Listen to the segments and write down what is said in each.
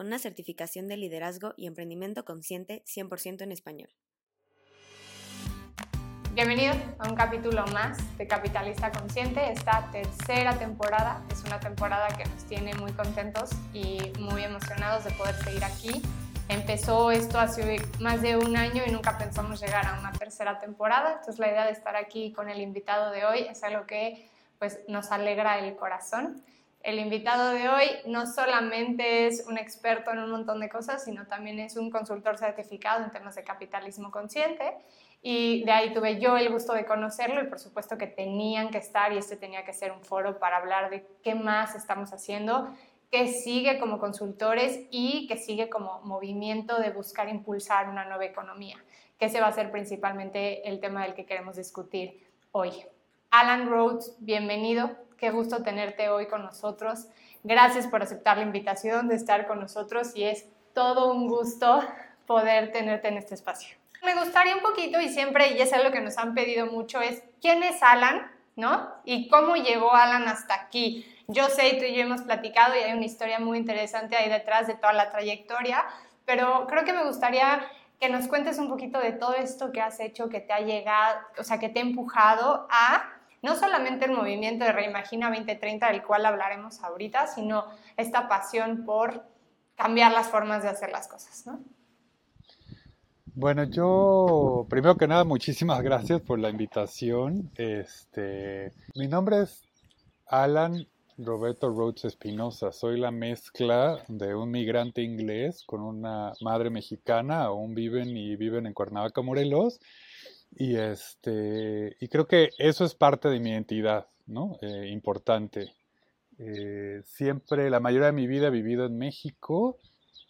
con una certificación de liderazgo y emprendimiento consciente 100% en español. Bienvenidos a un capítulo más de Capitalista Consciente. Esta tercera temporada es una temporada que nos tiene muy contentos y muy emocionados de poder seguir aquí. Empezó esto hace más de un año y nunca pensamos llegar a una tercera temporada. Entonces la idea de estar aquí con el invitado de hoy es algo que pues, nos alegra el corazón. El invitado de hoy no solamente es un experto en un montón de cosas, sino también es un consultor certificado en temas de capitalismo consciente. Y de ahí tuve yo el gusto de conocerlo y por supuesto que tenían que estar y este tenía que ser un foro para hablar de qué más estamos haciendo, qué sigue como consultores y qué sigue como movimiento de buscar impulsar una nueva economía, que ese va a ser principalmente el tema del que queremos discutir hoy. Alan Rhodes, bienvenido. Qué gusto tenerte hoy con nosotros. Gracias por aceptar la invitación de estar con nosotros y es todo un gusto poder tenerte en este espacio. Me gustaría un poquito y siempre, y es algo que nos han pedido mucho, es quién es Alan, ¿no? Y cómo llegó Alan hasta aquí. Yo sé, tú y yo hemos platicado y hay una historia muy interesante ahí detrás de toda la trayectoria, pero creo que me gustaría que nos cuentes un poquito de todo esto que has hecho, que te ha llegado, o sea, que te ha empujado a no solamente el movimiento de Reimagina 2030, del cual hablaremos ahorita, sino esta pasión por cambiar las formas de hacer las cosas, ¿no? Bueno, yo primero que nada muchísimas gracias por la invitación. Este, mi nombre es Alan Roberto Rhodes Espinosa. Soy la mezcla de un migrante inglés con una madre mexicana. Aún viven y viven en Cuernavaca, Morelos. Y este, y creo que eso es parte de mi identidad, ¿no? Eh, importante. Eh, siempre, la mayoría de mi vida he vivido en México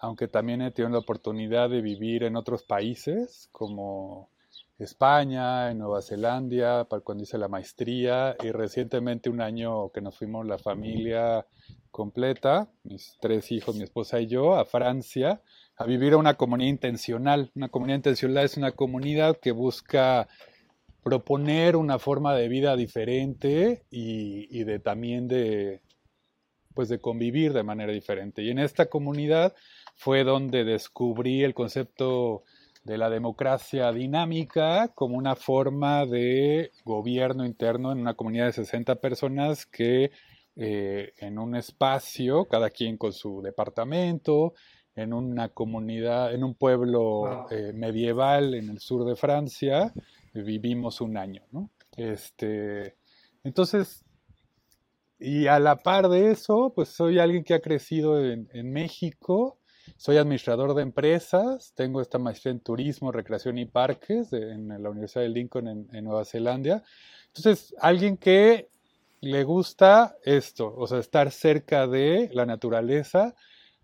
aunque también he tenido la oportunidad de vivir en otros países como España, en Nueva Zelanda, para cuando hice la maestría, y recientemente un año que nos fuimos la familia completa, mis tres hijos, mi esposa y yo, a Francia, a vivir a una comunidad intencional. Una comunidad intencional es una comunidad que busca proponer una forma de vida diferente y, y también de pues de convivir de manera diferente. Y en esta comunidad fue donde descubrí el concepto de la democracia dinámica como una forma de gobierno interno en una comunidad de 60 personas que eh, en un espacio, cada quien con su departamento, en una comunidad, en un pueblo eh, medieval en el sur de Francia, vivimos un año, ¿no? Este, entonces, y a la par de eso, pues soy alguien que ha crecido en, en México, soy administrador de empresas, tengo esta maestría en turismo, recreación y parques en la Universidad de Lincoln en, Nueva Zelanda. Entonces, alguien que le gusta esto, o sea, estar cerca de la naturaleza.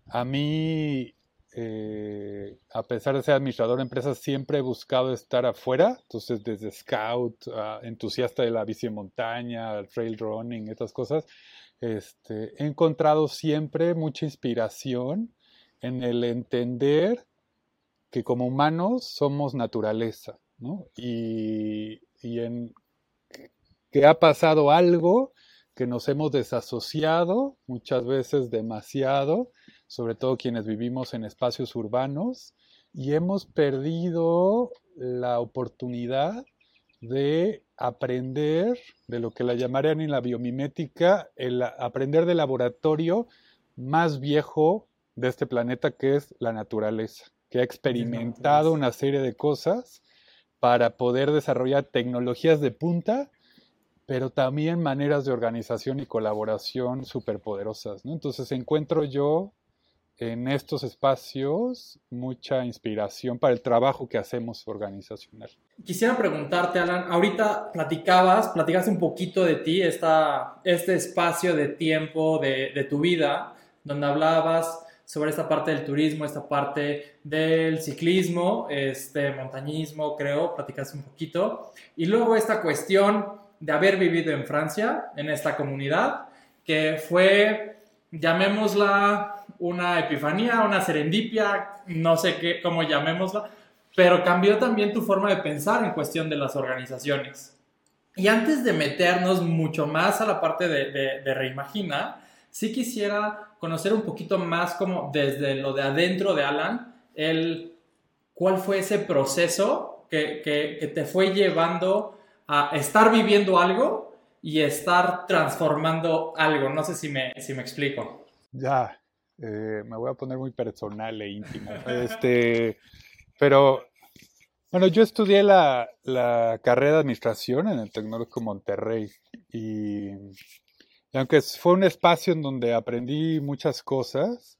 A mí, eh, a pesar de ser administrador de empresas, siempre he buscado estar afuera. Entonces, desde scout, entusiasta de la bici en montaña, trail running, estas cosas, este, he encontrado siempre mucha inspiración en el entender que como humanos somos naturaleza, ¿no? Y, en que ha pasado algo que nos hemos desasociado, muchas veces demasiado, sobre todo quienes vivimos en espacios urbanos, y hemos perdido la oportunidad de aprender de lo que la llamarían en la biomimética, el aprender del laboratorio más viejo de este planeta que es la naturaleza, que ha experimentado una serie de cosas para poder desarrollar tecnologías de punta, pero también maneras de organización y colaboración superpoderosas. ¿no? Entonces encuentro yo en estos espacios mucha inspiración para el trabajo que hacemos organizacional. Quisiera preguntarte, Alan, ahorita platicabas, platicaste un poquito de ti, esta, este espacio de tiempo de, de tu vida, donde hablabas sobre esta parte del turismo, esta parte del ciclismo, este montañismo, creo, platicaste un poquito. Y luego esta cuestión de haber vivido en Francia, en esta comunidad, que fue, llamémosla una epifanía, una serendipia, no sé qué, cómo llamémosla, pero cambió también tu forma de pensar en cuestión de las organizaciones. Y antes de meternos mucho más a la parte de, de, Reimagina, sí quisiera conocer un poquito más como desde lo de adentro de Alan, el, cuál fue ese proceso que, que, te fue llevando a estar viviendo algo y estar transformando algo. No sé si me, si me explico. Ya, eh, me voy a poner muy personal e íntimo. este, pero bueno, yo estudié la, carrera de administración en el Tecnológico Monterrey y, aunque fue un espacio en donde aprendí muchas cosas,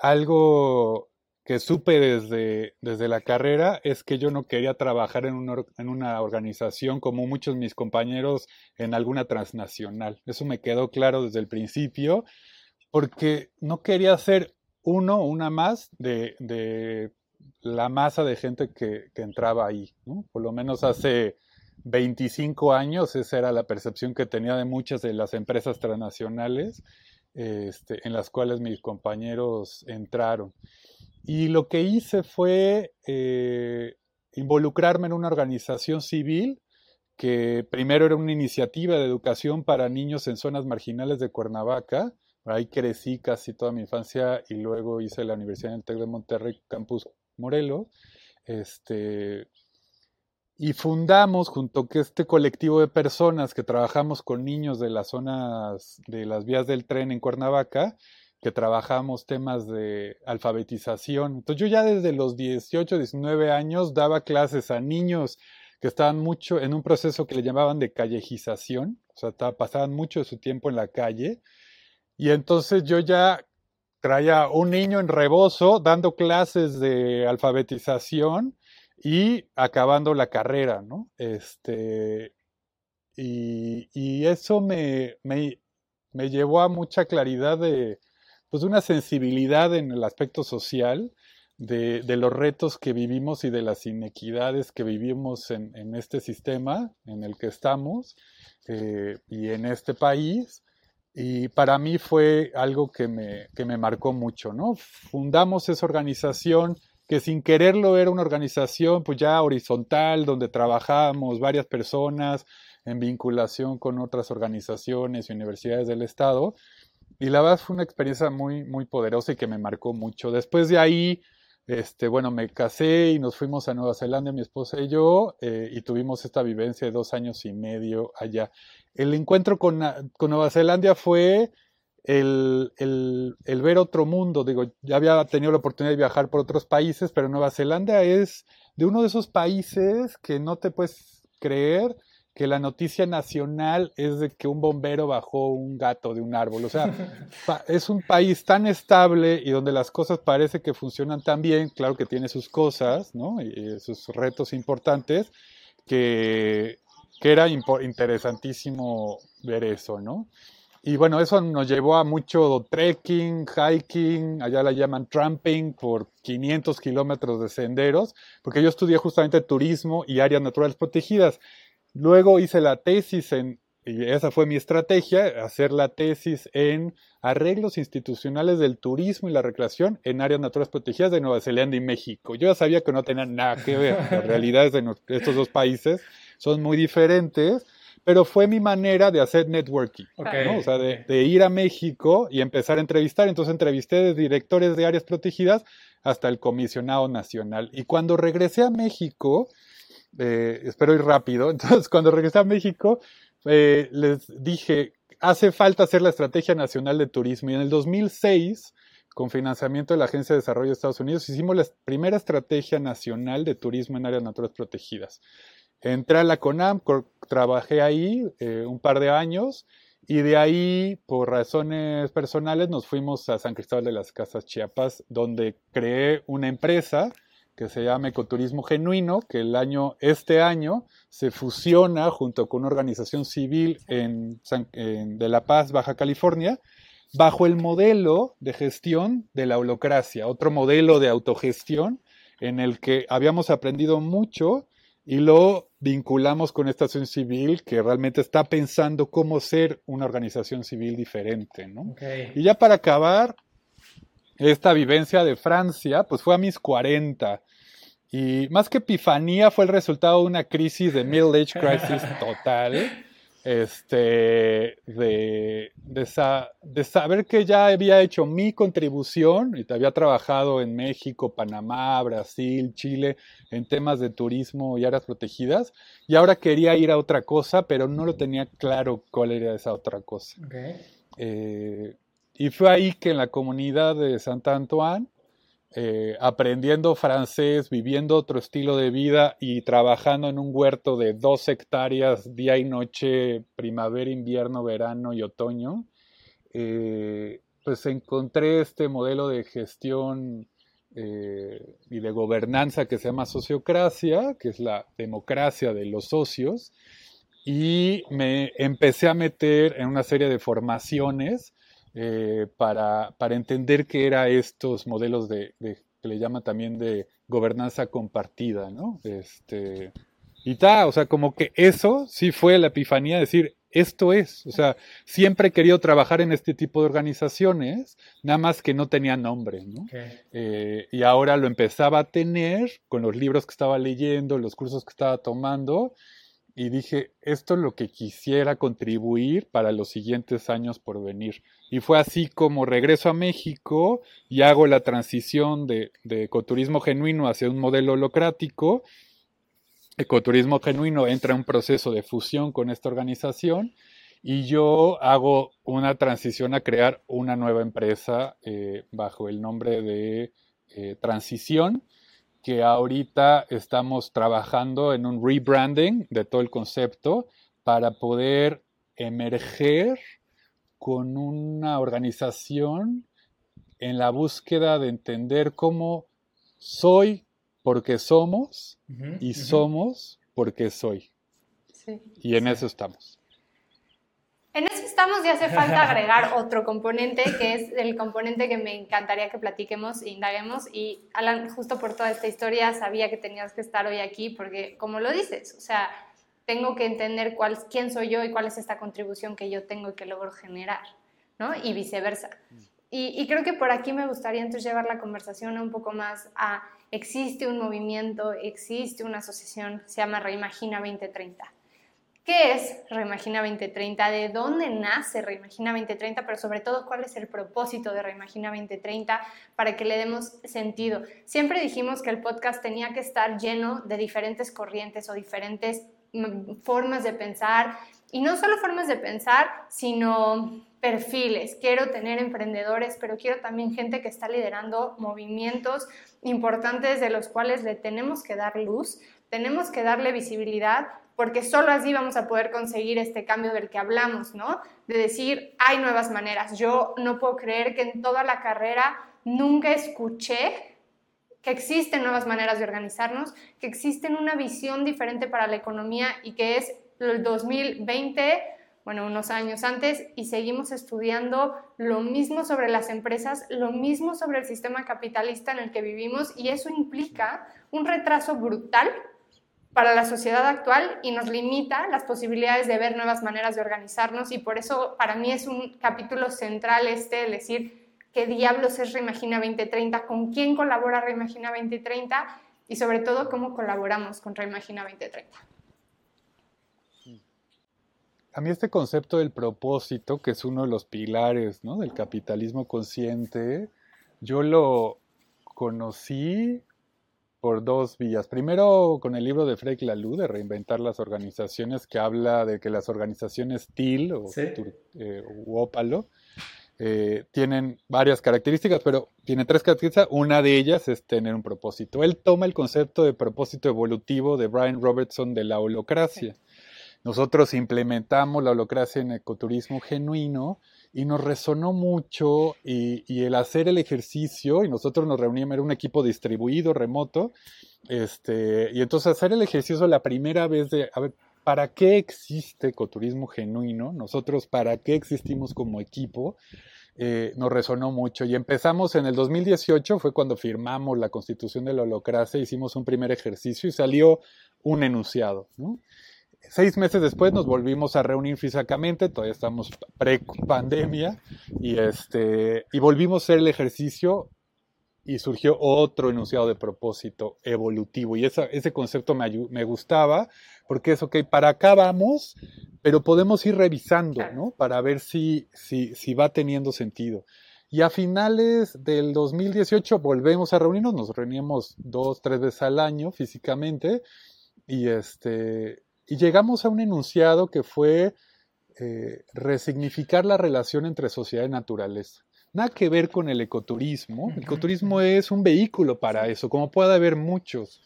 algo que supe desde, desde la carrera es que yo no quería trabajar en una, organización como muchos de mis compañeros en alguna transnacional. Eso me quedó claro desde el principio porque no quería ser uno, una más de la masa de gente que, entraba ahí. Por lo menos hace 25 años esa era la percepción que tenía de muchas de las empresas transnacionales este, en las cuales mis compañeros entraron. Y lo que hice fue eh, involucrarme en una organización civil que primero era una iniciativa de educación para niños en zonas marginales de Cuernavaca. Ahí crecí casi toda mi infancia y luego hice la Universidad del TEC de Monterrey, campus Morelos, este, y fundamos junto con este colectivo de personas que trabajamos con niños de las zonas de las vías del tren en Cuernavaca, que trabajamos temas de alfabetización. Entonces yo ya desde los 18, 19 años daba clases a niños que estaban mucho en un proceso que le llamaban de callejización, o sea, pasaban mucho de su tiempo en la calle. Y entonces yo ya traía un niño en rebozo dando clases de alfabetización y acabando la carrera, ¿no? Este, y, eso me, me, llevó a mucha claridad de, pues, una sensibilidad en el aspecto social de, los retos que vivimos y de las inequidades que vivimos en, este sistema en el que estamos eh, y en este país y para mí fue algo que me, que me marcó mucho, ¿no? Fundamos esa organización que sin quererlo era una organización pues ya horizontal, donde trabajábamos varias personas en vinculación con otras organizaciones y universidades del Estado. Y la verdad fue una experiencia muy, muy poderosa y que me marcó mucho. Después de ahí, este, bueno, me casé y nos fuimos a Nueva Zelanda, mi esposa y yo, eh, y tuvimos esta vivencia de dos años y medio allá el encuentro con, Nueva Zelanda fue el, ver otro mundo. Digo, ya había tenido la oportunidad de viajar por otros países, pero Nueva Zelanda es de uno de esos países que no te puedes creer que la noticia nacional es de que un bombero bajó un gato de un árbol. O sea, es un país tan estable y donde las cosas parece que funcionan tan bien, claro que tiene sus cosas, ¿no? Y sus retos importantes, que que era interesantísimo ver eso, ¿no? Y bueno, eso nos llevó a mucho trekking, hiking, allá la llaman tramping, por 500 kilómetros de senderos, porque yo estudié justamente turismo y áreas naturales protegidas. Luego hice la tesis en, y esa fue mi estrategia, hacer la tesis en arreglos institucionales del turismo y la recreación en áreas naturales protegidas de Nueva Zelanda y México. Yo ya sabía que no tenían nada que ver las realidades de estos dos países, son muy diferentes, pero fue mi manera de hacer networking, ¿no? o sea, de, ir a México y empezar a entrevistar. Entonces entrevisté de directores de áreas protegidas hasta el comisionado nacional. Y cuando regresé a México, eh, espero ir rápido, entonces cuando regresé a México, eh, les dije, hace falta hacer la Estrategia Nacional de Turismo. Y en el 2006, con financiamiento de la Agencia de Desarrollo de Estados Unidos, hicimos la primera Estrategia Nacional de Turismo en áreas naturales protegidas. Entré a la CONAM, trabajé ahí eh, un par de años y de ahí, por razones personales, nos fuimos a San Cristóbal de las Casas Chiapas, donde creé una empresa que se llama Ecoturismo Genuino, que el año, este año se fusiona junto con una organización civil en, de La Paz, Baja California, bajo el modelo de gestión de la holocracia, otro modelo de autogestión en el que habíamos aprendido mucho y lo vinculamos con esta acción civil que realmente está pensando cómo ser una organización civil diferente. ¿no? Y ya para acabar, esta vivencia de Francia, pues fue a mis 40. Y más que epifanía, fue el resultado de una crisis de Middle Age Crisis total este, de, de, saber que ya había hecho mi contribución y había trabajado en México, Panamá, Brasil, Chile, en temas de turismo y áreas protegidas, y ahora quería ir a otra cosa, pero no lo tenía claro cuál era esa otra cosa. Eh, y fue ahí que en la comunidad de Santa Antoine, eh, aprendiendo francés, viviendo otro estilo de vida y trabajando en un huerto de dos hectáreas día y noche, primavera, invierno, verano y otoño, eh, pues encontré este modelo de gestión eh, y de gobernanza que se llama sociocracia, que es la democracia de los socios, y me empecé a meter en una serie de formaciones eh, para, para, entender qué era estos modelos de, que le llama también de gobernanza compartida, ¿no? Este, y tal, o sea, como que eso sí fue la epifanía de decir, esto es, o sea, siempre he querido trabajar en este tipo de organizaciones, nada más que no tenía nombre, ¿no? Eh, y ahora lo empezaba a tener con los libros que estaba leyendo, los cursos que estaba tomando, y dije, esto es lo que quisiera contribuir para los siguientes años por venir. Y fue así como regreso a México y hago la transición de, ecoturismo genuino hacia un modelo holocrático. Ecoturismo genuino entra en un proceso de fusión con esta organización y yo hago una transición a crear una nueva empresa eh, bajo el nombre de eh, Transición que ahorita estamos trabajando en un rebranding de todo el concepto para poder emerger con una organización en la búsqueda de entender cómo soy porque somos y somos porque soy. y en eso estamos. Estamos y hace falta agregar otro componente, que es el componente que me encantaría que platiquemos e indaguemos. Y Alan, justo por toda esta historia, sabía que tenías que estar hoy aquí, porque como lo dices, o sea, tengo que entender cuál, quién soy yo y cuál es esta contribución que yo tengo y que logro generar, ¿no? Y viceversa. Y, y creo que por aquí me gustaría entonces llevar la conversación un poco más a, existe un movimiento, existe una asociación, se llama Reimagina 2030 ¿Qué es Reimagina 2030? ¿De dónde nace Reimagina 2030? Pero sobre todo, ¿cuál es el propósito de Reimagina 2030 para que le demos sentido? Siempre dijimos que el podcast tenía que estar lleno de diferentes corrientes o diferentes mm, formas de pensar. Y no solo formas de pensar, sino perfiles. Quiero tener emprendedores, pero quiero también gente que está liderando movimientos importantes de los cuales le tenemos que dar luz, tenemos que darle visibilidad porque solo así vamos a poder conseguir este cambio del que hablamos, ¿no? De decir, hay nuevas maneras. Yo no puedo creer que en toda la carrera nunca escuché que existen nuevas maneras de organizarnos, que existen una visión diferente para la economía y que es el 2020, bueno, unos años antes, y seguimos estudiando lo mismo sobre las empresas, lo mismo sobre el sistema capitalista en el que vivimos, y eso implica un retraso brutal para la sociedad actual y nos limita las posibilidades de ver nuevas maneras de organizarnos. Y por eso para mí es un capítulo central este, decir qué diablos es Reimagina 2030, con quién colabora Reimagina 2030 y sobre todo cómo colaboramos con Reimagina 2030. A mí este concepto del propósito, que es uno de los pilares del capitalismo consciente, yo lo conocí por dos vías. Primero, con el libro de Frederick Laloux, de Reinventar las Organizaciones, que habla de que las organizaciones TIL o eh, Ópalo eh, tienen varias características, pero tiene tres características. Una de ellas es tener un propósito. Él toma el concepto de propósito evolutivo de Brian Robertson de la holocracia. Nosotros implementamos la holocracia en ecoturismo genuino y nos resonó mucho y, el hacer el ejercicio, y nosotros nos reuníamos, era un equipo distribuido, remoto, este, y entonces hacer el ejercicio la primera vez de, a ver, ¿para qué existe ecoturismo genuino? Nosotros, ¿para qué existimos como equipo? eh, nos resonó mucho. Y empezamos en el 2018, fue cuando firmamos la constitución de la holocracia, hicimos un primer ejercicio y salió un enunciado. Seis meses después nos volvimos a reunir físicamente, todavía estamos pre-pandemia, y, este, y volvimos a hacer el ejercicio y surgió otro enunciado de propósito evolutivo. Y ese concepto me, me, gustaba porque es, ok, para acá vamos, pero podemos ir revisando, ¿no? Para ver si, si, si va teniendo sentido. Y a finales del 2018 volvemos a reunirnos, nos reunimos dos, tres veces al año físicamente y, este, y llegamos a un enunciado que fue eh, resignificar la relación entre sociedad y naturaleza. Nada que ver con el ecoturismo. El ecoturismo es un vehículo para eso, como puede haber muchos.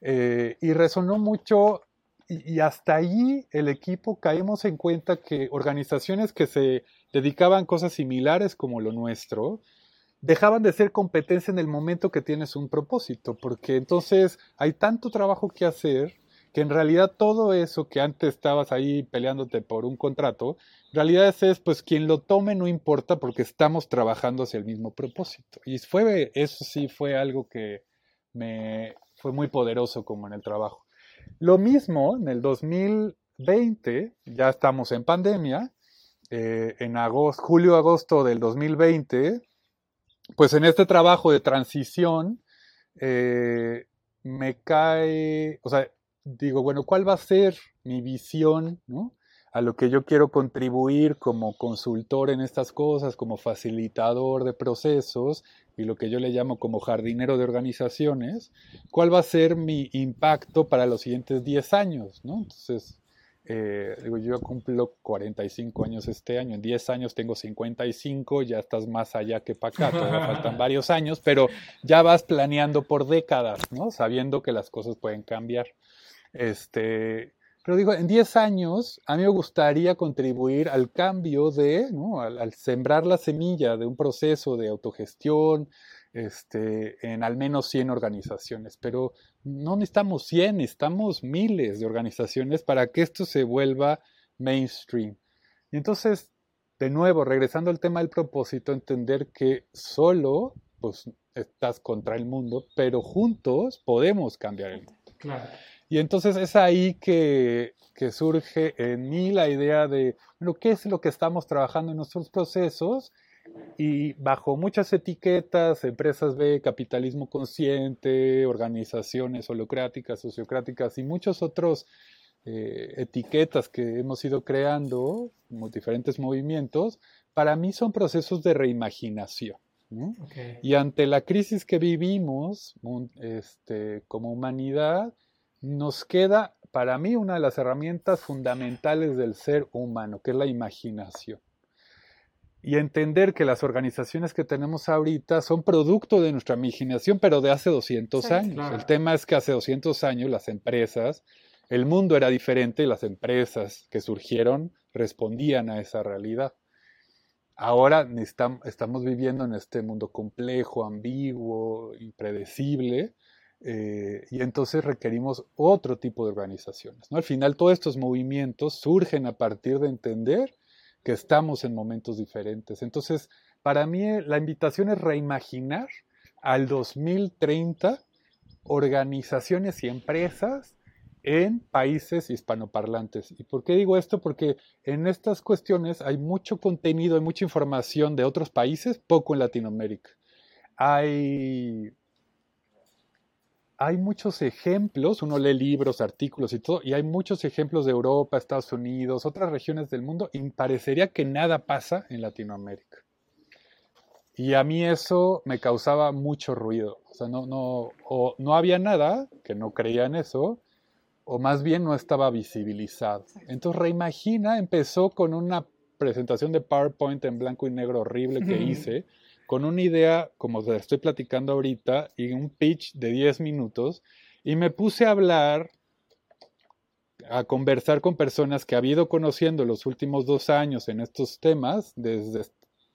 Eh, y resonó mucho y, hasta ahí el equipo caímos en cuenta que organizaciones que se dedicaban a cosas similares como lo nuestro, dejaban de ser competencia en el momento que tienes un propósito, porque entonces hay tanto trabajo que hacer que en realidad todo eso que antes estabas ahí peleándote por un contrato, en realidad es pues quien lo tome no importa porque estamos trabajando hacia el mismo propósito. Y fue, eso sí fue algo que me fue muy poderoso como en el trabajo. Lo mismo en el 2020, ya estamos en pandemia, eh, en agosto, julio-agosto del 2020, pues en este trabajo de transición, eh, me cae, o sea, digo, bueno, ¿cuál va a ser mi visión a lo que yo quiero contribuir como consultor en estas cosas, como facilitador de procesos y lo que yo le llamo como jardinero de organizaciones? ¿Cuál va a ser mi impacto para los siguientes 10 años? ¿no? Entonces, eh, digo, yo cumplo 45 años este año, en 10 años tengo 55, ya estás más allá que para acá, todavía faltan varios años, pero ya vas planeando por décadas, ¿no? Sabiendo que las cosas pueden cambiar. Este, pero digo, en 10 años a mí me gustaría contribuir al cambio de, ¿no? al, sembrar la semilla de un proceso de autogestión este, en al menos 100 organizaciones. Pero no necesitamos 100, necesitamos miles de organizaciones para que esto se vuelva mainstream. Y entonces, de nuevo, regresando al tema del propósito, entender que solo pues, estás contra el mundo, pero juntos podemos cambiar el mundo. Claro. Y entonces es ahí que, surge en mí la idea de, bueno, ¿qué es lo que estamos trabajando en nuestros procesos? Y bajo muchas etiquetas, empresas B, capitalismo consciente, organizaciones holocráticas, sociocráticas y muchos otros eh, etiquetas que hemos ido creando, como diferentes movimientos, para mí son procesos de reimaginación. Y ante la crisis que vivimos este, como humanidad, nos queda para mí una de las herramientas fundamentales del ser humano, que es la imaginación. Y entender que las organizaciones que tenemos ahorita son producto de nuestra imaginación, pero de hace 200 años. El tema es que hace 200 años las empresas, el mundo era diferente y las empresas que surgieron respondían a esa realidad. Ahora estamos viviendo en este mundo complejo, ambiguo, impredecible, eh, y entonces requerimos otro tipo de organizaciones. ¿no? Al final, todos estos movimientos surgen a partir de entender que estamos en momentos diferentes. Entonces, para mí eh, la invitación es reimaginar al 2030 organizaciones y empresas en países hispanoparlantes. ¿Y por qué digo esto? Porque en estas cuestiones hay mucho contenido, hay mucha información de otros países, poco en Latinoamérica. Hay hay muchos ejemplos, uno lee libros, artículos y todo, y hay muchos ejemplos de Europa, Estados Unidos, otras regiones del mundo, y parecería que nada pasa en Latinoamérica. Y a mí eso me causaba mucho ruido. O sea, no, no, o no había nada, que no creía en eso, o más bien no estaba visibilizado. Entonces, Reimagina empezó con una presentación de PowerPoint en blanco y negro horrible que hice con una idea, como te estoy platicando ahorita, y un pitch de 10 minutos, y me puse a hablar, a conversar con personas que había ido conociendo los últimos dos años en estos temas, desde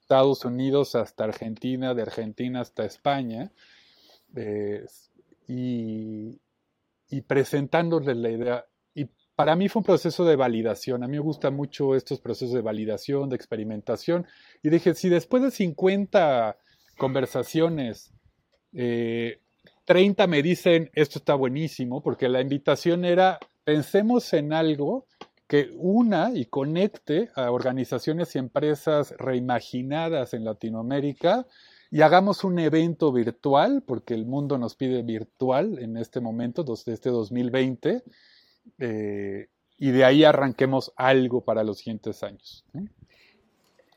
Estados Unidos hasta Argentina, de Argentina hasta España, y, y presentándoles la idea. Para mí fue un proceso de validación. A mí me gustan mucho estos procesos de validación, de experimentación. Y dije, si después de 50 conversaciones, 30 me dicen, esto está buenísimo, porque la invitación era, pensemos en algo que una y conecte a organizaciones y empresas reimaginadas en Latinoamérica y hagamos un evento virtual, porque el mundo nos pide virtual en este momento, desde este 2020, eh, y de ahí arranquemos algo para los siguientes años.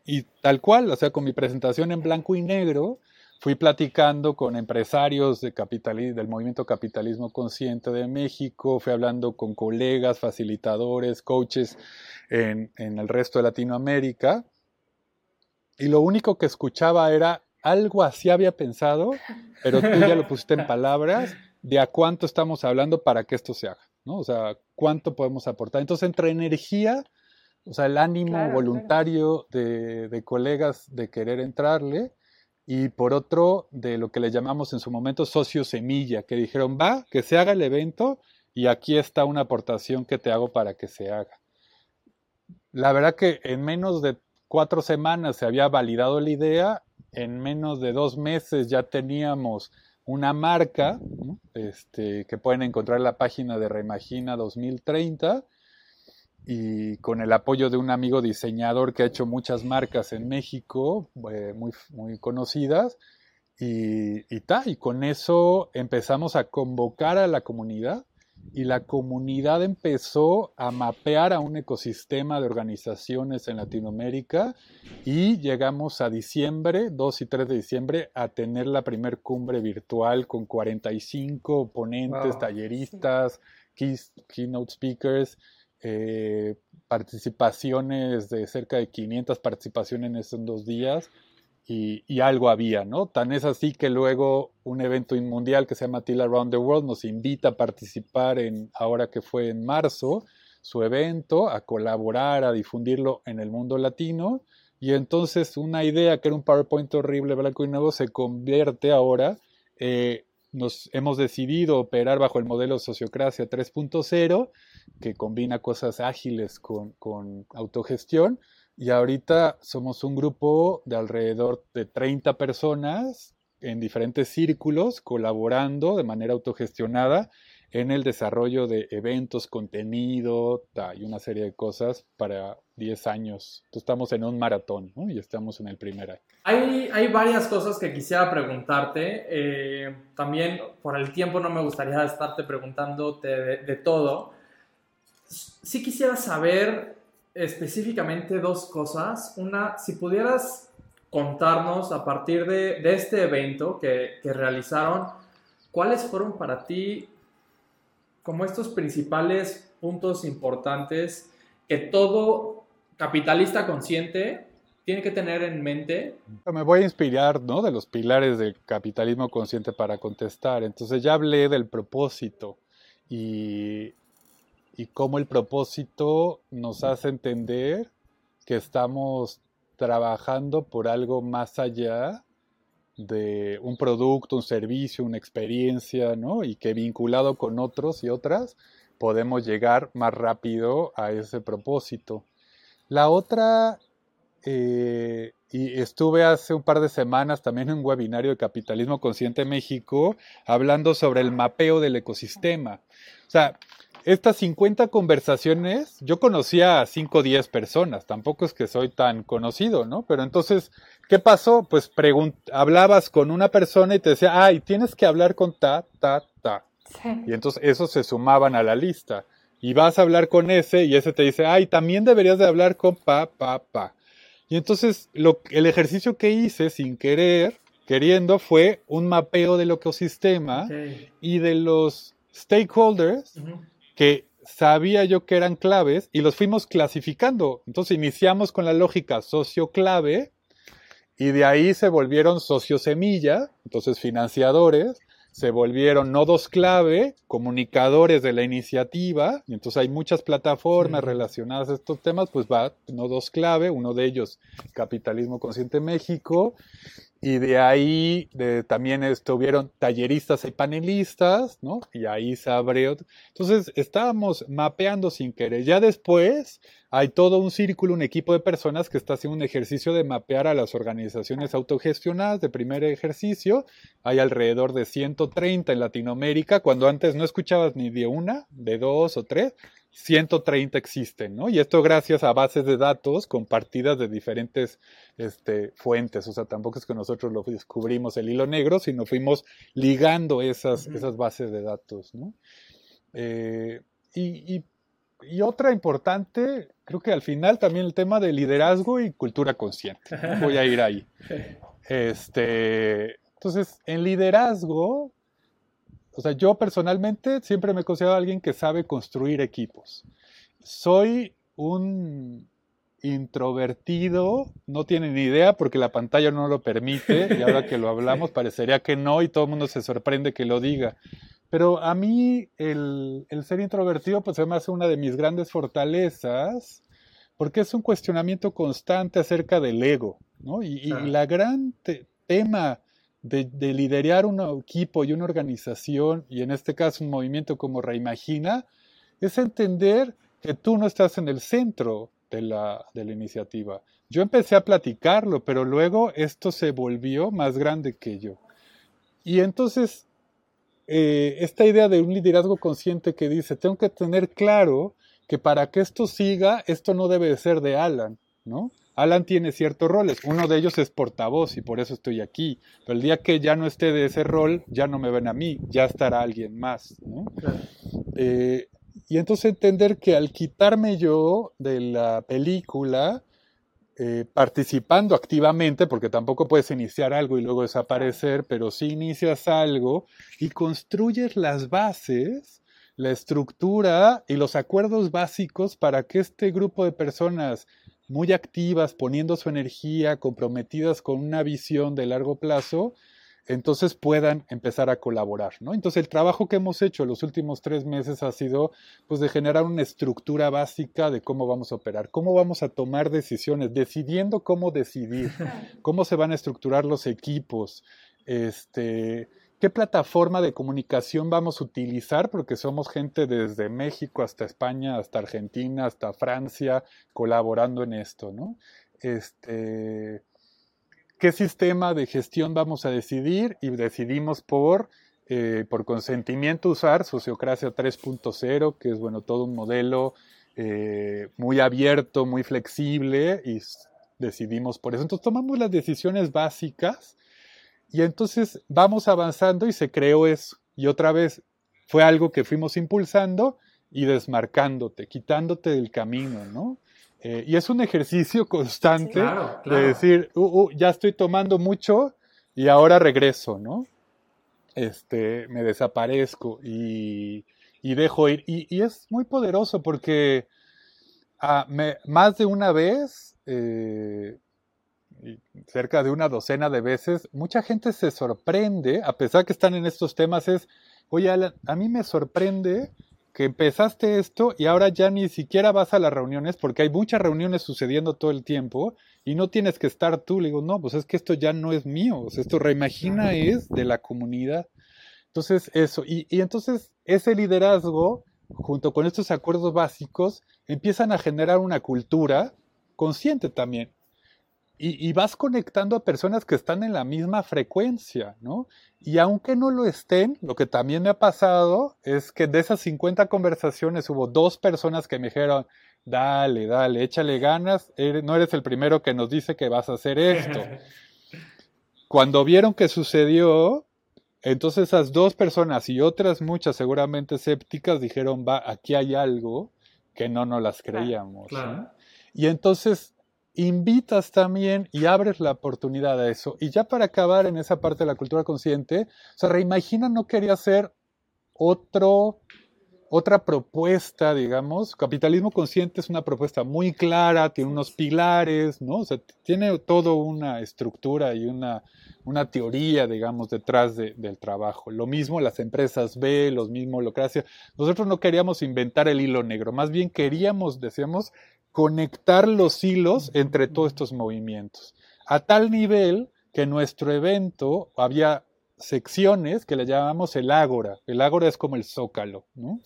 Y tal cual, o sea, con mi presentación en blanco y negro, fui platicando con empresarios de del movimiento Capitalismo Consciente de México, fui hablando con colegas, facilitadores, coaches en, en el resto de Latinoamérica, y lo único que escuchaba era algo así había pensado, pero tú ya lo pusiste en palabras de a cuánto estamos hablando para que esto se haga, ¿no? O sea, cuánto podemos aportar. Entonces, entre energía, o sea, el ánimo voluntario De, de, colegas de querer entrarle, y por otro, de lo que le llamamos en su momento socio semilla, que dijeron, va, que se haga el evento y aquí está una aportación que te hago para que se haga. La verdad que en menos de cuatro semanas se había validado la idea, en menos de dos meses ya teníamos una marca este, que pueden encontrar en la página de Reimagina 2030 y con el apoyo de un amigo diseñador que ha hecho muchas marcas en México, eh, muy, muy conocidas, y, y, y con eso empezamos a convocar a la comunidad y la comunidad empezó a mapear a un ecosistema de organizaciones en Latinoamérica y llegamos a diciembre, 2 y 3 de diciembre, a tener la primer cumbre virtual con 45 ponentes, talleristas, keynote speakers eh, participaciones de cerca de 500 participaciones en esos dos días y, algo había, ¿no? Tan es así que luego un evento mundial que se llama Till Around the World nos invita a participar en, ahora que fue en marzo, su evento, a colaborar, a difundirlo en el mundo latino. Y entonces una idea que era un PowerPoint horrible, blanco y negro, se convierte ahora eh, nos hemos decidido operar bajo el modelo Sociocracia 3.0, que combina cosas ágiles con, autogestión. Y ahorita somos un grupo de alrededor de 30 personas en diferentes círculos colaborando de manera autogestionada en el desarrollo de eventos, contenido y una serie de cosas para 10 años. estamos en un maratón y estamos en el primer año. Hay, hay varias cosas que quisiera preguntarte. Eh, también por el tiempo no me gustaría estarte preguntándote de, todo. Sí quisiera saber específicamente dos cosas. Una, si pudieras contarnos a partir de, este evento que, que realizaron, ¿cuáles fueron para ti como estos principales puntos importantes que todo capitalista consciente tiene que tener en mente. Me voy a inspirar ¿no? de los pilares del capitalismo consciente para contestar. Entonces ya hablé del propósito y, y cómo el propósito nos hace entender que estamos trabajando por algo más allá de un producto, un servicio, una experiencia, ¿no? Y que vinculado con otros y otras podemos llegar más rápido a ese propósito. La otra, eh, y estuve hace un par de semanas también en un webinario de Capitalismo Consciente México hablando sobre el mapeo del ecosistema. O sea, estas 50 conversaciones, yo conocía a 5 o 10 personas, tampoco es que soy tan conocido, ¿no? Pero entonces, ¿qué pasó? Pues hablabas con una persona y te decía, ay, tienes que hablar con ta, ta, ta. Y entonces esos se sumaban a la lista. Y vas a hablar con ese y ese te dice, ay, también deberías de hablar con pa, pa, pa. Y entonces lo, el ejercicio que hice sin querer, queriendo, fue un mapeo del ecosistema y de los stakeholders que sabía yo que eran claves y los fuimos clasificando. Entonces iniciamos con la lógica socio-clave y de ahí se volvieron socio-semilla, entonces financiadores, se volvieron nodos clave, comunicadores de la iniciativa, y entonces hay muchas plataformas relacionadas a estos temas, pues va nodos clave, uno de ellos Capitalismo Consciente México, y de ahí también estuvieron talleristas y panelistas, ¿no? Y ahí se abrió. Entonces estábamos mapeando sin querer. Ya después hay todo un círculo, un equipo de personas que está haciendo un ejercicio de mapear a las organizaciones autogestionadas de primer ejercicio. Hay alrededor de 130 en Latinoamérica, cuando antes no escuchabas ni de una, de dos o tres. 130 existen, ¿no? Y esto gracias a bases de datos compartidas de diferentes este, fuentes. O sea, tampoco es que nosotros lo descubrimos el hilo negro, sino fuimos ligando esas, esas bases de datos, ¿no? Eh, y, y, otra importante, creo que al final también el tema de liderazgo y cultura consciente. Voy a ir ahí. Este, entonces, en liderazgo, o sea, yo personalmente siempre me he considerado alguien que sabe construir equipos. Soy un introvertido, no tiene ni idea porque la pantalla no lo permite y ahora que lo hablamos parecería que no y todo el mundo se sorprende que lo diga. Pero a mí el, ser introvertido pues se me hace una de mis grandes fortalezas porque es un cuestionamiento constante acerca del ego, ¿no? Y, la gran tema de, liderar un equipo y una organización, y en este caso un movimiento como Reimagina, es entender que tú no estás en el centro de la, iniciativa. Yo empecé a platicarlo, pero luego esto se volvió más grande que yo. Y entonces, eh, esta idea de un liderazgo consciente que dice, tengo que tener claro que para que esto siga, esto no debe de ser de Alan, ¿no? Alan tiene ciertos roles. Uno de ellos es portavoz y por eso estoy aquí. Pero el día que ya no esté de ese rol, ya no me ven a mí, ya estará alguien más. Eh, y entonces entender que al quitarme yo de la película, eh, participando activamente, porque tampoco puedes iniciar algo y luego desaparecer, pero sí inicias algo y construyes las bases, la estructura y los acuerdos básicos para que este grupo de personas muy activas, poniendo su energía, comprometidas con una visión de largo plazo, entonces puedan empezar a colaborar, ¿no? Entonces el trabajo que hemos hecho los últimos tres meses ha sido, pues, de generar una estructura básica de cómo vamos a operar, cómo vamos a tomar decisiones, decidiendo cómo decidir, cómo se van a estructurar los equipos, este, ¿Qué plataforma de comunicación vamos a utilizar? Porque somos gente desde México hasta España, hasta Argentina, hasta Francia, colaborando en esto, ¿no? Este, ¿Qué sistema de gestión vamos a decidir? Y decidimos por, eh, por consentimiento usar Sociocracia 3.0, que es, bueno, todo un modelo eh, muy abierto, muy flexible, y decidimos por eso. Entonces tomamos las decisiones básicas y entonces vamos avanzando y se creó eso. Y otra vez fue algo que fuimos impulsando y desmarcándote, quitándote del camino, ¿no? Eh, y es un ejercicio constante de decir, uh, uh, ya estoy tomando mucho y ahora regreso, ¿no? Este, me desaparezco y, dejo ir. Y, es muy poderoso porque ah, más de una vez eh, cerca de una docena de veces, mucha gente se sorprende, a pesar que están en estos temas, es, oye, a mí me sorprende que empezaste esto y ahora ya ni siquiera vas a las reuniones porque hay muchas reuniones sucediendo todo el tiempo y no tienes que estar tú. Le digo, no, pues es que esto ya no es mío, esto reimagina es de la comunidad. Entonces, eso, y, y entonces ese liderazgo, junto con estos acuerdos básicos, empiezan a generar una cultura consciente también y, vas conectando a personas que están en la misma frecuencia, ¿no? Y aunque no lo estén, lo que también me ha pasado es que de esas 50 conversaciones hubo dos personas que me dijeron, dale, dale, échale ganas, no eres el primero que nos dice que vas a hacer esto. Cuando vieron que sucedió, entonces esas dos personas y otras muchas seguramente escépticas dijeron, va, aquí hay algo que no nos las creíamos. Y entonces invitas también y abres la oportunidad a eso. Y ya para acabar en esa parte de la cultura consciente, o sea, Reimagina no quería hacer otro, otra propuesta, digamos. Capitalismo consciente es una propuesta muy clara, tiene unos pilares, ¿no? O sea, tiene todo una estructura y una, una teoría, digamos, detrás del trabajo. Lo mismo las empresas B, los mismos holocracia. Nosotros no queríamos inventar el hilo negro, más bien queríamos, decíamos, conectar los hilos entre todos estos movimientos, a tal nivel que nuestro evento había secciones que le llamamos el ágora. El ágora es como el zócalo, ¿no?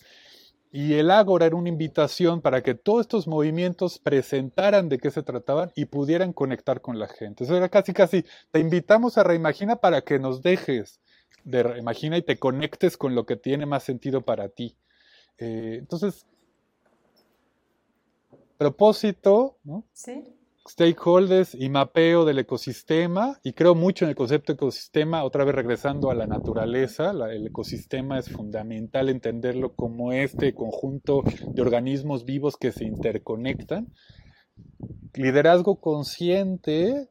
Y el ágora era una invitación para que todos estos movimientos presentaran de qué se trataban y pudieran conectar con la gente. Eso era casi, casi, te invitamos a Reimagina para que nos dejes de Reimagina y te conectes con lo que tiene más sentido para ti. Eh, entonces, propósito, ¿no? Sí stakeholders y mapeo del ecosistema, y creo mucho en el concepto ecosistema, otra vez regresando a la naturaleza, el ecosistema es fundamental entenderlo como este conjunto de organismos vivos que se interconectan. Liderazgo consciente,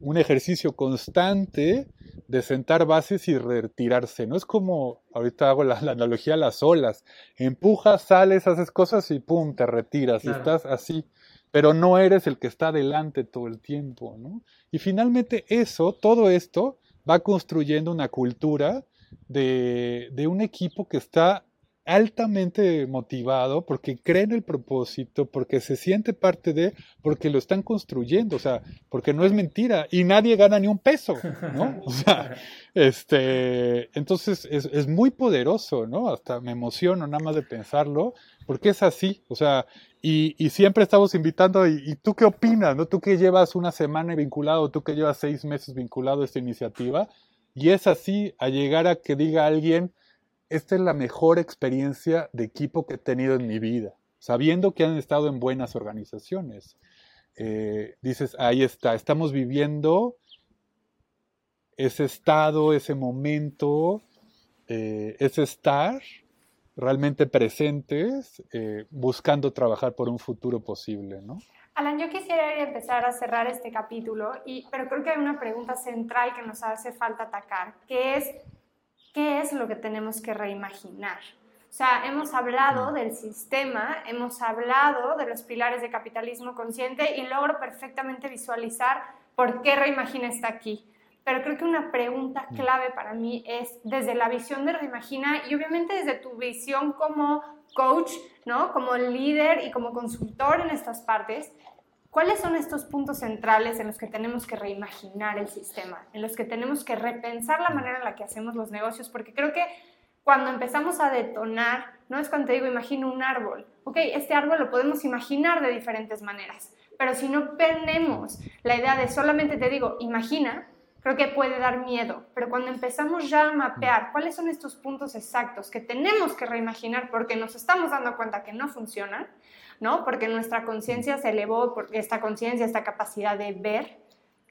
un ejercicio constante de sentar bases y retirarse. No es como, ahorita hago la, analogía a las olas, empujas, sales, haces cosas y pum, te retiras, estás así pero no eres el que está delante todo el tiempo, ¿no? Y finalmente eso, todo esto, va construyendo una cultura de, de un equipo que está altamente motivado porque cree en el propósito, porque se siente parte de, porque lo están construyendo, o sea, porque no es mentira y nadie gana ni un peso, ¿no? O sea, este, entonces es, es muy poderoso, ¿no? Hasta me emociono nada más de pensarlo, porque es así, o sea, y, y siempre estamos invitando, y, tú qué opinas, ¿no? Tú que llevas una semana vinculado, tú que llevas seis meses vinculado a esta iniciativa, y es así a llegar a que diga alguien, esta es la mejor experiencia de equipo que he tenido en mi vida, sabiendo que han estado en buenas organizaciones. Eh, dices, ahí está, estamos viviendo ese estado, ese momento, eh, ese estar realmente presentes, eh, buscando trabajar por un futuro posible, ¿no? Alan, yo quisiera empezar a cerrar este capítulo, y, pero creo que hay una pregunta central que nos hace falta atacar, que es ¿qué es lo que tenemos que reimaginar? O sea, hemos hablado del sistema, hemos hablado de los pilares de capitalismo consciente y logro perfectamente visualizar por qué Reimagina está aquí. Pero creo que una pregunta clave para mí es desde la visión de Reimagina y obviamente desde tu visión como coach, ¿no? Como líder y como consultor en estas partes, ¿Cuáles son estos puntos centrales en los que tenemos que reimaginar el sistema, en los que tenemos que repensar la manera en la que hacemos los negocios? Porque creo que cuando empezamos a detonar, no es cuando te digo, imagino un árbol. Ok, este árbol lo podemos imaginar de diferentes maneras, pero si no tenemos la idea de solamente te digo, imagina, creo que puede dar miedo. Pero cuando empezamos ya a mapear cuáles son estos puntos exactos que tenemos que reimaginar porque nos estamos dando cuenta que no funcionan, ¿no? Porque nuestra conciencia se elevó, porque esta conciencia, esta capacidad de ver,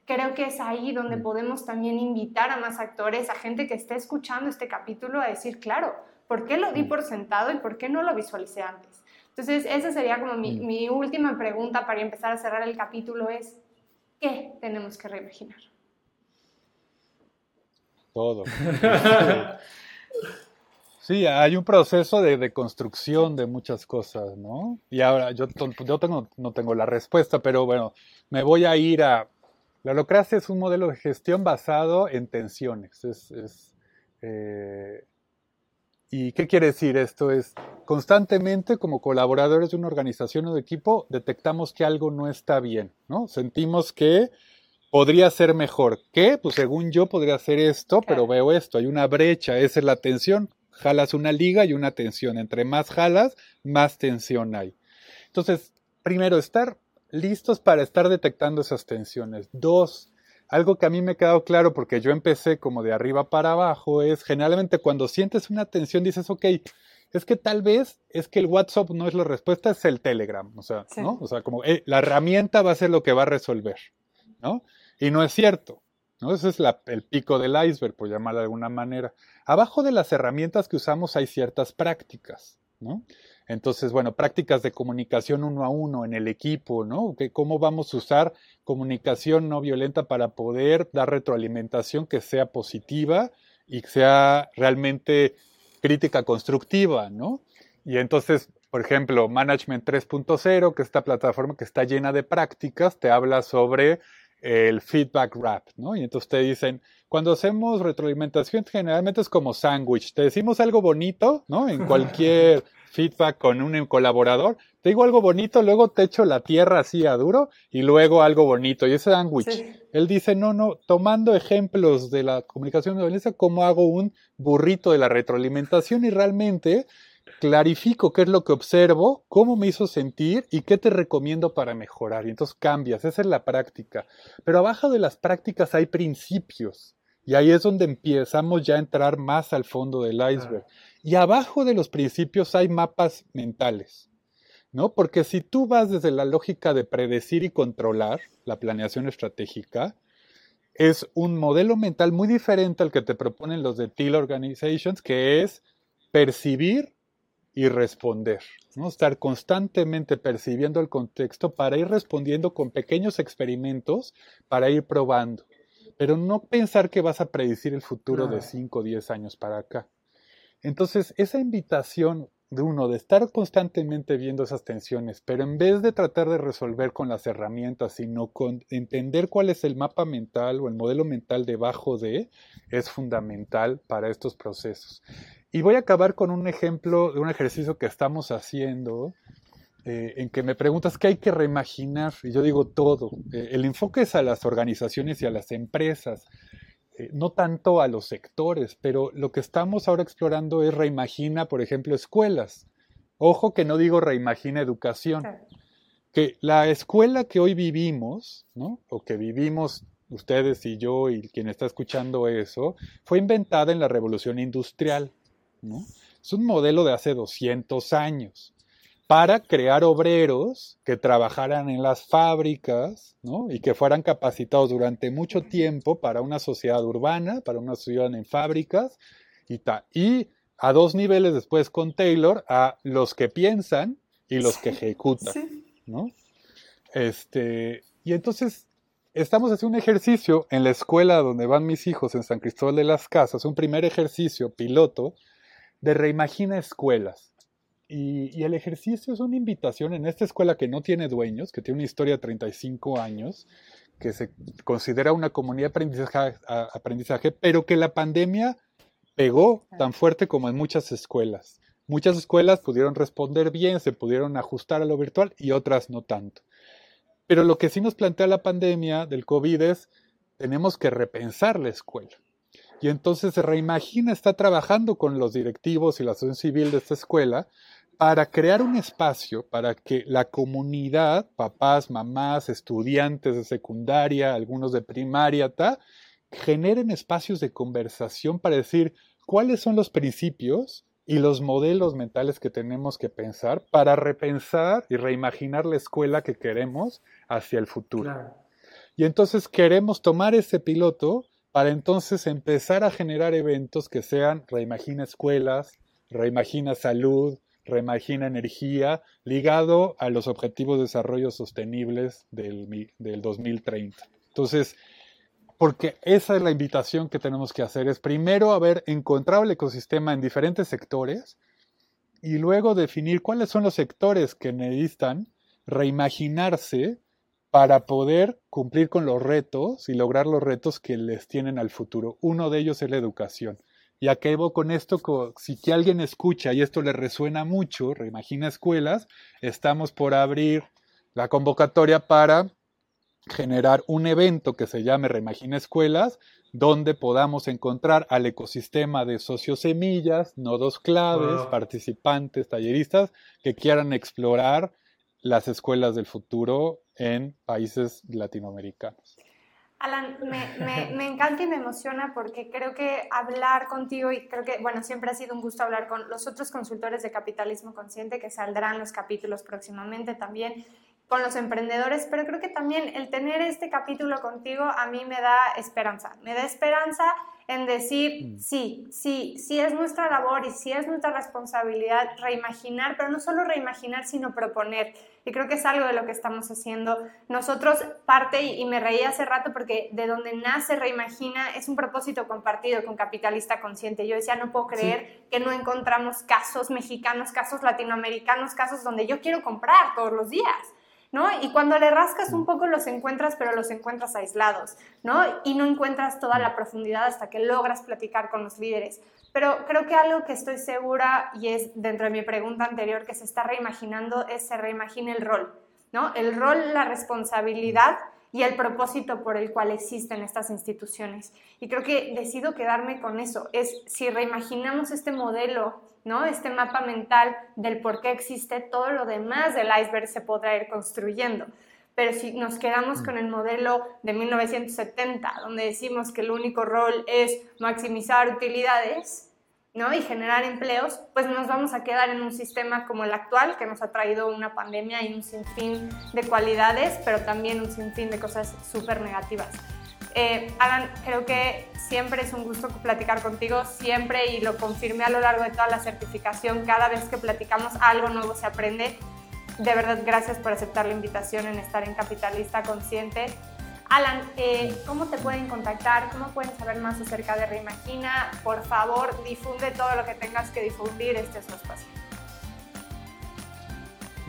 creo que es ahí donde podemos también invitar a más actores, a gente que esté escuchando este capítulo a decir, claro, ¿por qué lo di por sentado y por qué no lo visualicé antes? Entonces, esa sería como mi, mi última pregunta para empezar a cerrar el capítulo es, ¿qué tenemos que reimaginar? Todo. Sí, hay un proceso de, construcción de muchas cosas, ¿no? Y ahora yo, yo tengo, no tengo la respuesta, pero bueno, me voy a ir a... La holocracia es un modelo de gestión basado en tensiones. Es, eh, ¿Y qué quiere decir esto? Es constantemente como colaboradores de una organización o de equipo detectamos que algo no está bien, ¿no? Sentimos que podría ser mejor. ¿Qué? Pues según yo podría hacer esto, pero veo esto, hay una brecha, esa es la tensión jalas una liga y una tensión. Entre más jalas, más tensión hay. Entonces, primero, estar listos para estar detectando esas tensiones. Dos, algo que a mí me ha quedado claro porque yo empecé como de arriba para abajo es generalmente cuando sientes una tensión dices, ok, es que tal vez es que el WhatsApp no es la respuesta, es el Telegram, o sea, ¿no? O sea, como eh, la herramienta va a ser lo que va a resolver, ¿no? Y no es cierto. ¿No? Ese es el pico del iceberg, por llamarlo de alguna manera. Abajo de las herramientas que usamos hay ciertas prácticas, ¿no? Entonces, bueno, prácticas de comunicación uno a uno en el equipo, ¿no? ¿Cómo vamos a usar comunicación no violenta para poder dar retroalimentación que sea positiva y que sea realmente crítica constructiva, ¿no? Y entonces, por ejemplo, Management 3.0, que es esta plataforma que está llena de prácticas, te habla sobre el feedback wrap, ¿no? Y entonces te dicen, cuando hacemos retroalimentación generalmente es como sándwich, te decimos algo bonito, ¿no? En cualquier feedback con un colaborador, te digo algo bonito, luego te echo la tierra así a duro y luego algo bonito. Y ese sándwich, él dice, no, no, tomando ejemplos de la comunicación de violencia, ¿cómo hago un burrito de la retroalimentación? Y realmente clarifico qué es lo que observo, cómo me hizo sentir y qué te recomiendo para mejorar. Y entonces cambias, esa es la práctica. Pero abajo de las prácticas hay principios. Y ahí es donde empezamos ya a entrar más al fondo del iceberg. Y abajo de los principios hay mapas mentales. ¿No? Porque si tú vas desde la lógica de predecir y controlar la planeación estratégica, es un modelo mental muy diferente al que te proponen los de Teal Organizations, que es percibir y responder. ¿no? Estar constantemente percibiendo el contexto para ir respondiendo con pequeños experimentos para ir probando. Pero no pensar que vas a predecir el futuro de 5 o 10 años para acá. Entonces, esa invitación de uno de estar constantemente viendo esas tensiones, pero en vez de tratar de resolver con las herramientas, sino con entender cuál es el mapa mental o el modelo mental debajo de, es fundamental para estos procesos. Y voy a acabar con un ejemplo de un ejercicio que estamos haciendo, eh, en que me preguntas qué hay que reimaginar, y yo digo todo. Eh, el enfoque es a las organizaciones y a las empresas, eh, no tanto a los sectores, pero lo que estamos ahora explorando es reimagina, por ejemplo, escuelas. Ojo que no digo reimagina educación. Que la escuela que hoy vivimos, ¿no? o que vivimos ustedes y yo y quien está escuchando eso, fue inventada en la revolución industrial. Es un modelo de hace 200 años para crear obreros que trabajaran en las fábricas y que fueran capacitados durante mucho tiempo para una sociedad urbana, para una sociedad en fábricas y Y a dos niveles después con Taylor, a los que piensan y los que ejecutan. Este, y entonces estamos haciendo un ejercicio en la escuela donde van mis hijos en San Cristóbal de las Casas, un primer ejercicio piloto de Reimagina Escuelas. Y, el ejercicio es una invitación en esta escuela que no tiene dueños, que tiene una historia de 35 años, que se considera una comunidad de aprendizaje, aprendizaje, pero que la pandemia pegó tan fuerte como en muchas escuelas. Muchas escuelas pudieron responder bien, se pudieron ajustar a lo virtual y otras no tanto. Pero lo que sí nos plantea la pandemia del COVID es, tenemos que repensar la escuela. Y entonces Reimagina está trabajando con los directivos y la asociación civil de esta escuela para crear un espacio para que la comunidad, papás, mamás, estudiantes de secundaria, algunos de primaria, generen espacios de conversación para decir cuáles son los principios y los modelos mentales que tenemos que pensar para repensar y reimaginar la escuela que queremos hacia el futuro. Y entonces queremos tomar ese piloto para entonces empezar a generar eventos que sean reimagina escuelas, reimagina salud, reimagina energía, ligado a los objetivos de desarrollo sostenibles del, del 2030. Entonces, porque esa es la invitación que tenemos que hacer, es primero haber encontrado el ecosistema en diferentes sectores y luego definir cuáles son los sectores que necesitan reimaginarse para poder cumplir con los retos y lograr los retos que les tienen al futuro. Uno de ellos es la educación. Y acabo con esto, si que alguien escucha y esto le resuena mucho, reimagina escuelas, estamos por abrir la convocatoria para generar un evento que se llame Reimagina Escuelas, donde podamos encontrar al ecosistema de sociosemillas, nodos claves, participantes, talleristas que quieran explorar las escuelas del futuro en países latinoamericanos. Alan, me, me, encanta y me emociona porque creo que hablar contigo y creo que, bueno, siempre ha sido un gusto hablar con los otros consultores de capitalismo consciente que saldrán los capítulos próximamente también con los emprendedores, pero creo que también el tener este capítulo contigo a mí me da esperanza, me da esperanza en decir, mm. sí, sí, sí es nuestra labor y sí es nuestra responsabilidad reimaginar, pero no solo reimaginar, sino proponer. Y creo que es algo de lo que estamos haciendo. Nosotros parte, y me reí hace rato porque de donde nace Reimagina es un propósito compartido con Capitalista Consciente. Yo decía, no puedo creer que no encontramos casos mexicanos, casos latinoamericanos, casos donde yo quiero comprar todos los días. ¿No? Y cuando le rascas un poco los encuentras, pero los encuentras aislados, ¿no? Y no encuentras toda la profundidad hasta que logras platicar con los líderes. Pero creo que algo que estoy segura, y es dentro de mi pregunta anterior, que se está reimaginando, es se reimagine el rol, ¿no? El rol, la responsabilidad y el propósito por el cual existen estas instituciones. Y creo que decido quedarme con eso. Es si reimaginamos este modelo, ¿no? Este mapa mental del por qué existe, todo lo demás del iceberg se podrá ir construyendo. Pero si nos quedamos con el modelo de 1970, donde decimos que el único rol es maximizar utilidades, ¿no? y generar empleos, pues nos vamos a quedar en un sistema como el actual, que nos ha traído una pandemia y un sinfín de cualidades, pero también un sinfín de cosas súper negativas. Eh, Alan, creo que siempre es un gusto platicar contigo, siempre, y lo confirmé a lo largo de toda la certificación, cada vez que platicamos algo nuevo se aprende. De verdad, gracias por aceptar la invitación en estar en Capitalista Consciente. Alan, eh, ¿cómo te pueden contactar? ¿Cómo pueden saber más acerca de Reimagina? Por favor, difunde todo lo que tengas que difundir. Este es su espacio.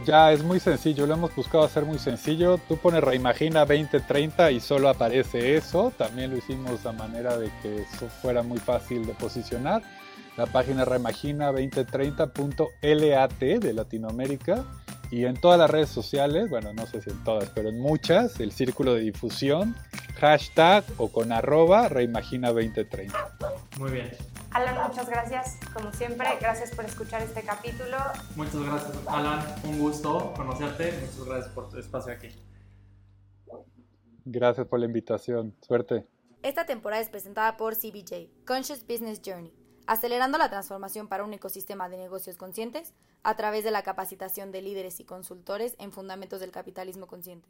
Ya, es muy sencillo, lo hemos buscado hacer muy sencillo. Tú pones Reimagina 2030 y solo aparece eso. También lo hicimos a manera de que eso fuera muy fácil de posicionar. La página reimagina2030.lat de Latinoamérica y en todas las redes sociales, bueno, no sé si en todas, pero en muchas, el círculo de difusión, hashtag o con arroba reimagina2030. Muy bien. Alan, muchas gracias, como siempre, gracias por escuchar este capítulo. Muchas gracias, Alan, un gusto conocerte, muchas gracias por tu espacio aquí. Gracias por la invitación, suerte. Esta temporada es presentada por CBJ, Conscious Business Journey acelerando la transformación para un ecosistema de negocios conscientes a través de la capacitación de líderes y consultores en fundamentos del capitalismo consciente.